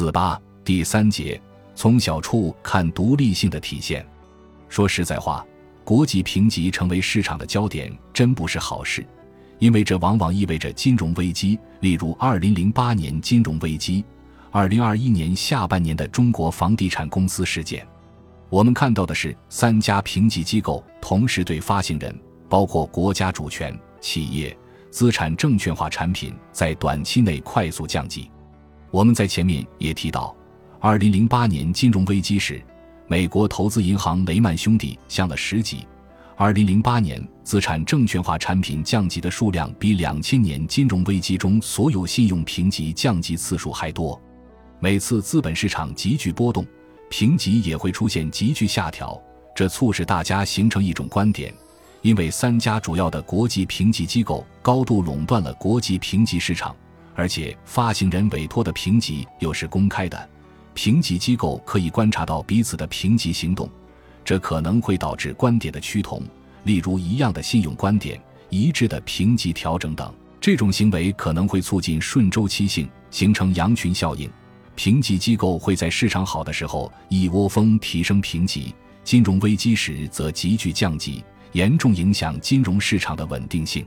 四八第三节，从小处看独立性的体现。说实在话，国际评级成为市场的焦点，真不是好事，因为这往往意味着金融危机，例如二零零八年金融危机，二零二一年下半年的中国房地产公司事件。我们看到的是三家评级机构同时对发行人，包括国家主权企业资产证券化产品，在短期内快速降级。我们在前面也提到，二零零八年金融危机时，美国投资银行雷曼兄弟降了十级。二零零八年资产证券化产品降级的数量比两千年金融危机中所有信用评级降级次数还多。每次资本市场急剧波动，评级也会出现急剧下调，这促使大家形成一种观点：因为三家主要的国际评级机构高度垄断了国际评级市场。而且发行人委托的评级又是公开的，评级机构可以观察到彼此的评级行动，这可能会导致观点的趋同，例如一样的信用观点、一致的评级调整等。这种行为可能会促进顺周期性，形成羊群效应。评级机构会在市场好的时候一窝蜂提升评级，金融危机时则急剧降级，严重影响金融市场的稳定性。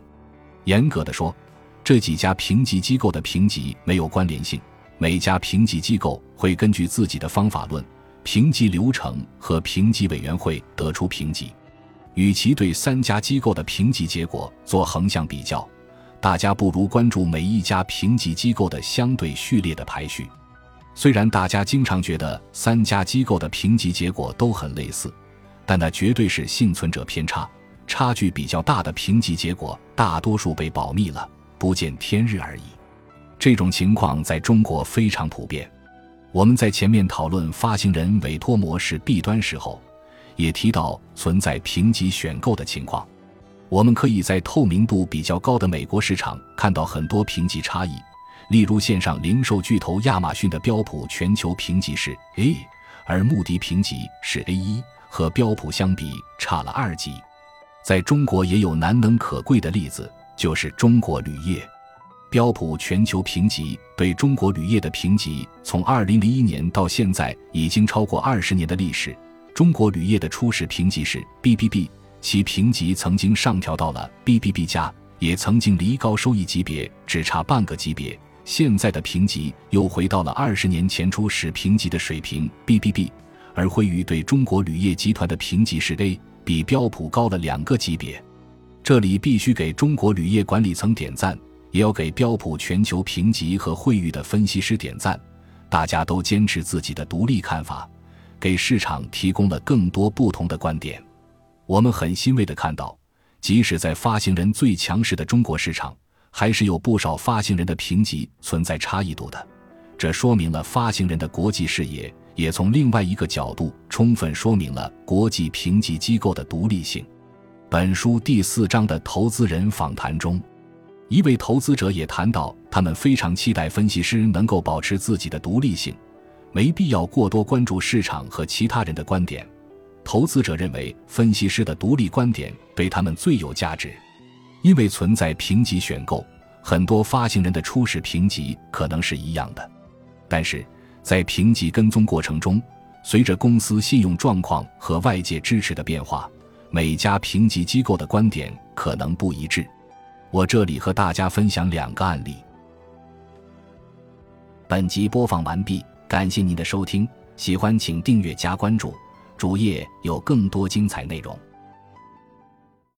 严格的说，这几家评级机构的评级没有关联性，每家评级机构会根据自己的方法论、评级流程和评级委员会得出评级。与其对三家机构的评级结果做横向比较，大家不如关注每一家评级机构的相对序列的排序。虽然大家经常觉得三家机构的评级结果都很类似，但那绝对是幸存者偏差，差距比较大的评级结果大多数被保密了。不见天日而已，这种情况在中国非常普遍。我们在前面讨论发行人委托模式弊端时候，也提到存在评级选购的情况。我们可以在透明度比较高的美国市场看到很多评级差异，例如线上零售巨头亚马逊的标普全球评级是 A，而穆迪评级是 A 一，和标普相比差了二级。在中国也有难能可贵的例子。就是中国铝业，标普全球评级对中国铝业的评级，从二零零一年到现在已经超过二十年的历史。中国铝业的初始评级是 BBB，其评级曾经上调到了 BBB 加，也曾经离高收益级别只差半个级别。现在的评级又回到了二十年前初始评级的水平 BBB，而惠誉对中国铝业集团的评级是 A，比标普高了两个级别。这里必须给中国铝业管理层点赞，也要给标普全球评级和惠誉的分析师点赞。大家都坚持自己的独立看法，给市场提供了更多不同的观点。我们很欣慰地看到，即使在发行人最强势的中国市场，还是有不少发行人的评级存在差异度的。这说明了发行人的国际视野，也从另外一个角度充分说明了国际评级机构的独立性。本书第四章的投资人访谈中，一位投资者也谈到，他们非常期待分析师能够保持自己的独立性，没必要过多关注市场和其他人的观点。投资者认为，分析师的独立观点对他们最有价值，因为存在评级选购，很多发行人的初始评级可能是一样的，但是在评级跟踪过程中，随着公司信用状况和外界支持的变化。每家评级机构的观点可能不一致，我这里和大家分享两个案例。本集播放完毕，感谢您的收听，喜欢请订阅加关注，主页有更多精彩内容。